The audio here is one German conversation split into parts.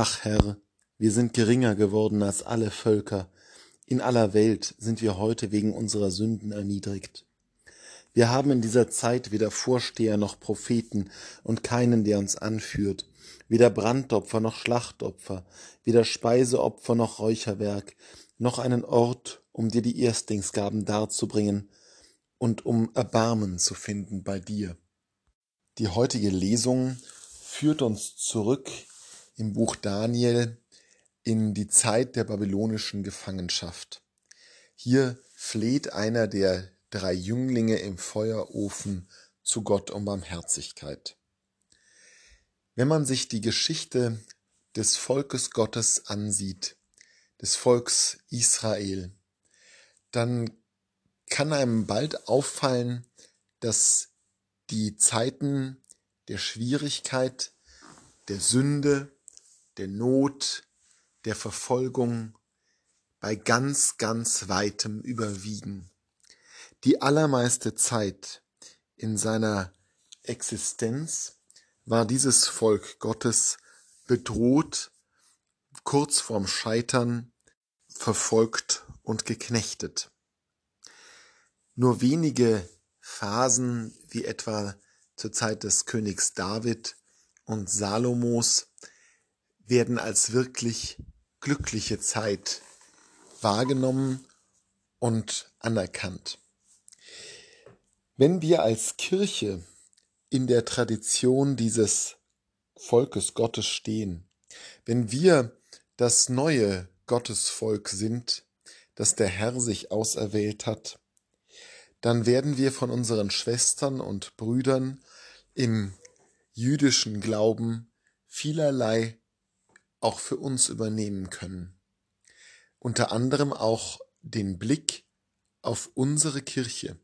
Ach Herr, wir sind geringer geworden als alle Völker, in aller Welt sind wir heute wegen unserer Sünden erniedrigt. Wir haben in dieser Zeit weder Vorsteher noch Propheten und keinen, der uns anführt, weder Brandopfer noch Schlachtopfer, weder Speiseopfer noch Räucherwerk, noch einen Ort, um dir die Erstlingsgaben darzubringen und um Erbarmen zu finden bei dir. Die heutige Lesung führt uns zurück im Buch Daniel in die Zeit der babylonischen Gefangenschaft. Hier fleht einer der drei Jünglinge im Feuerofen zu Gott um Barmherzigkeit. Wenn man sich die Geschichte des Volkes Gottes ansieht, des Volks Israel, dann kann einem bald auffallen, dass die Zeiten der Schwierigkeit, der Sünde, der Not, der Verfolgung bei ganz, ganz weitem überwiegen. Die allermeiste Zeit in seiner Existenz war dieses Volk Gottes bedroht, kurz vorm Scheitern, verfolgt und geknechtet. Nur wenige Phasen, wie etwa zur Zeit des Königs David und Salomos, werden als wirklich glückliche Zeit wahrgenommen und anerkannt. Wenn wir als Kirche in der Tradition dieses Volkes Gottes stehen, wenn wir das neue Gottesvolk sind, das der Herr sich auserwählt hat, dann werden wir von unseren Schwestern und Brüdern im jüdischen Glauben vielerlei auch für uns übernehmen können. Unter anderem auch den Blick auf unsere Kirche.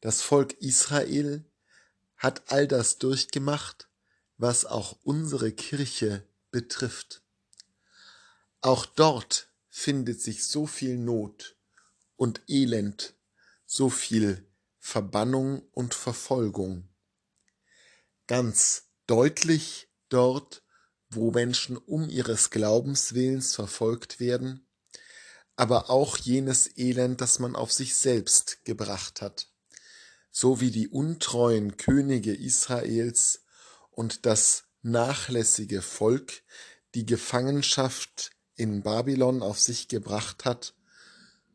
Das Volk Israel hat all das durchgemacht, was auch unsere Kirche betrifft. Auch dort findet sich so viel Not und Elend, so viel Verbannung und Verfolgung. Ganz deutlich dort, wo Menschen um ihres Glaubenswillens verfolgt werden, aber auch jenes Elend, das man auf sich selbst gebracht hat, so wie die untreuen Könige Israels und das nachlässige Volk die Gefangenschaft in Babylon auf sich gebracht hat,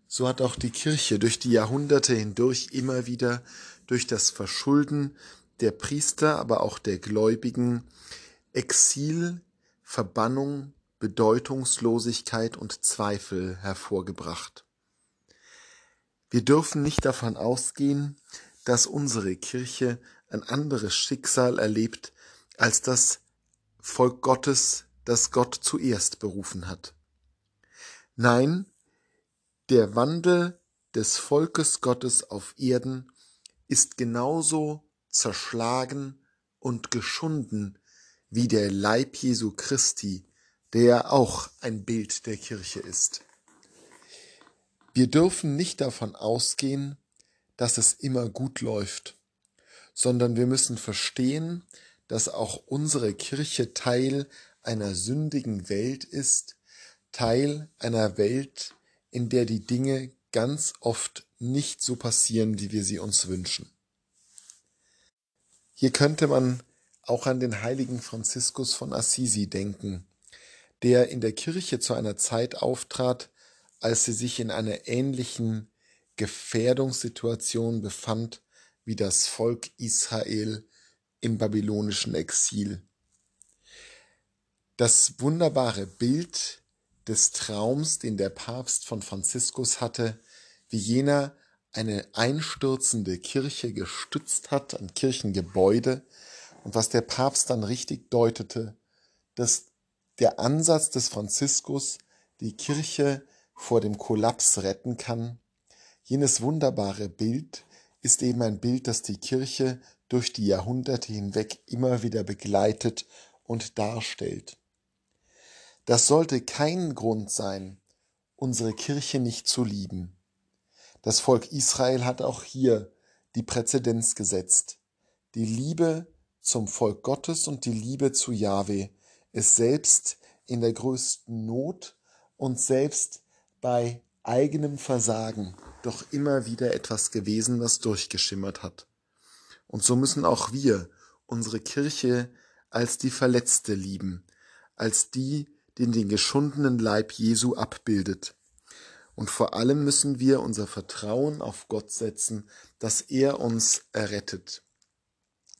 so hat auch die Kirche durch die Jahrhunderte hindurch immer wieder durch das Verschulden der Priester, aber auch der Gläubigen Exil, Verbannung, Bedeutungslosigkeit und Zweifel hervorgebracht. Wir dürfen nicht davon ausgehen, dass unsere Kirche ein anderes Schicksal erlebt als das Volk Gottes, das Gott zuerst berufen hat. Nein, der Wandel des Volkes Gottes auf Erden ist genauso zerschlagen und geschunden wie der Leib Jesu Christi, der auch ein Bild der Kirche ist. Wir dürfen nicht davon ausgehen, dass es immer gut läuft, sondern wir müssen verstehen, dass auch unsere Kirche Teil einer sündigen Welt ist, Teil einer Welt, in der die Dinge ganz oft nicht so passieren, wie wir sie uns wünschen. Hier könnte man auch an den heiligen Franziskus von Assisi denken, der in der Kirche zu einer Zeit auftrat, als sie sich in einer ähnlichen Gefährdungssituation befand wie das Volk Israel im babylonischen Exil. Das wunderbare Bild des Traums, den der Papst von Franziskus hatte, wie jener eine einstürzende Kirche gestützt hat, ein Kirchengebäude, und was der Papst dann richtig deutete, dass der Ansatz des Franziskus die Kirche vor dem Kollaps retten kann. Jenes wunderbare Bild ist eben ein Bild, das die Kirche durch die Jahrhunderte hinweg immer wieder begleitet und darstellt. Das sollte kein Grund sein, unsere Kirche nicht zu lieben. Das Volk Israel hat auch hier die Präzedenz gesetzt. Die Liebe zum Volk Gottes und die Liebe zu Jahwe ist selbst in der größten Not und selbst bei eigenem Versagen doch immer wieder etwas gewesen, was durchgeschimmert hat. Und so müssen auch wir unsere Kirche als die Verletzte lieben, als die, die den geschundenen Leib Jesu abbildet. Und vor allem müssen wir unser Vertrauen auf Gott setzen, dass er uns errettet.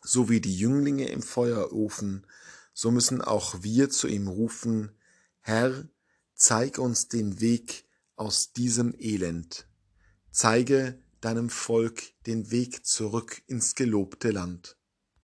So wie die Jünglinge im Feuerofen, so müssen auch wir zu ihm rufen, Herr, zeig uns den Weg aus diesem Elend. Zeige deinem Volk den Weg zurück ins gelobte Land.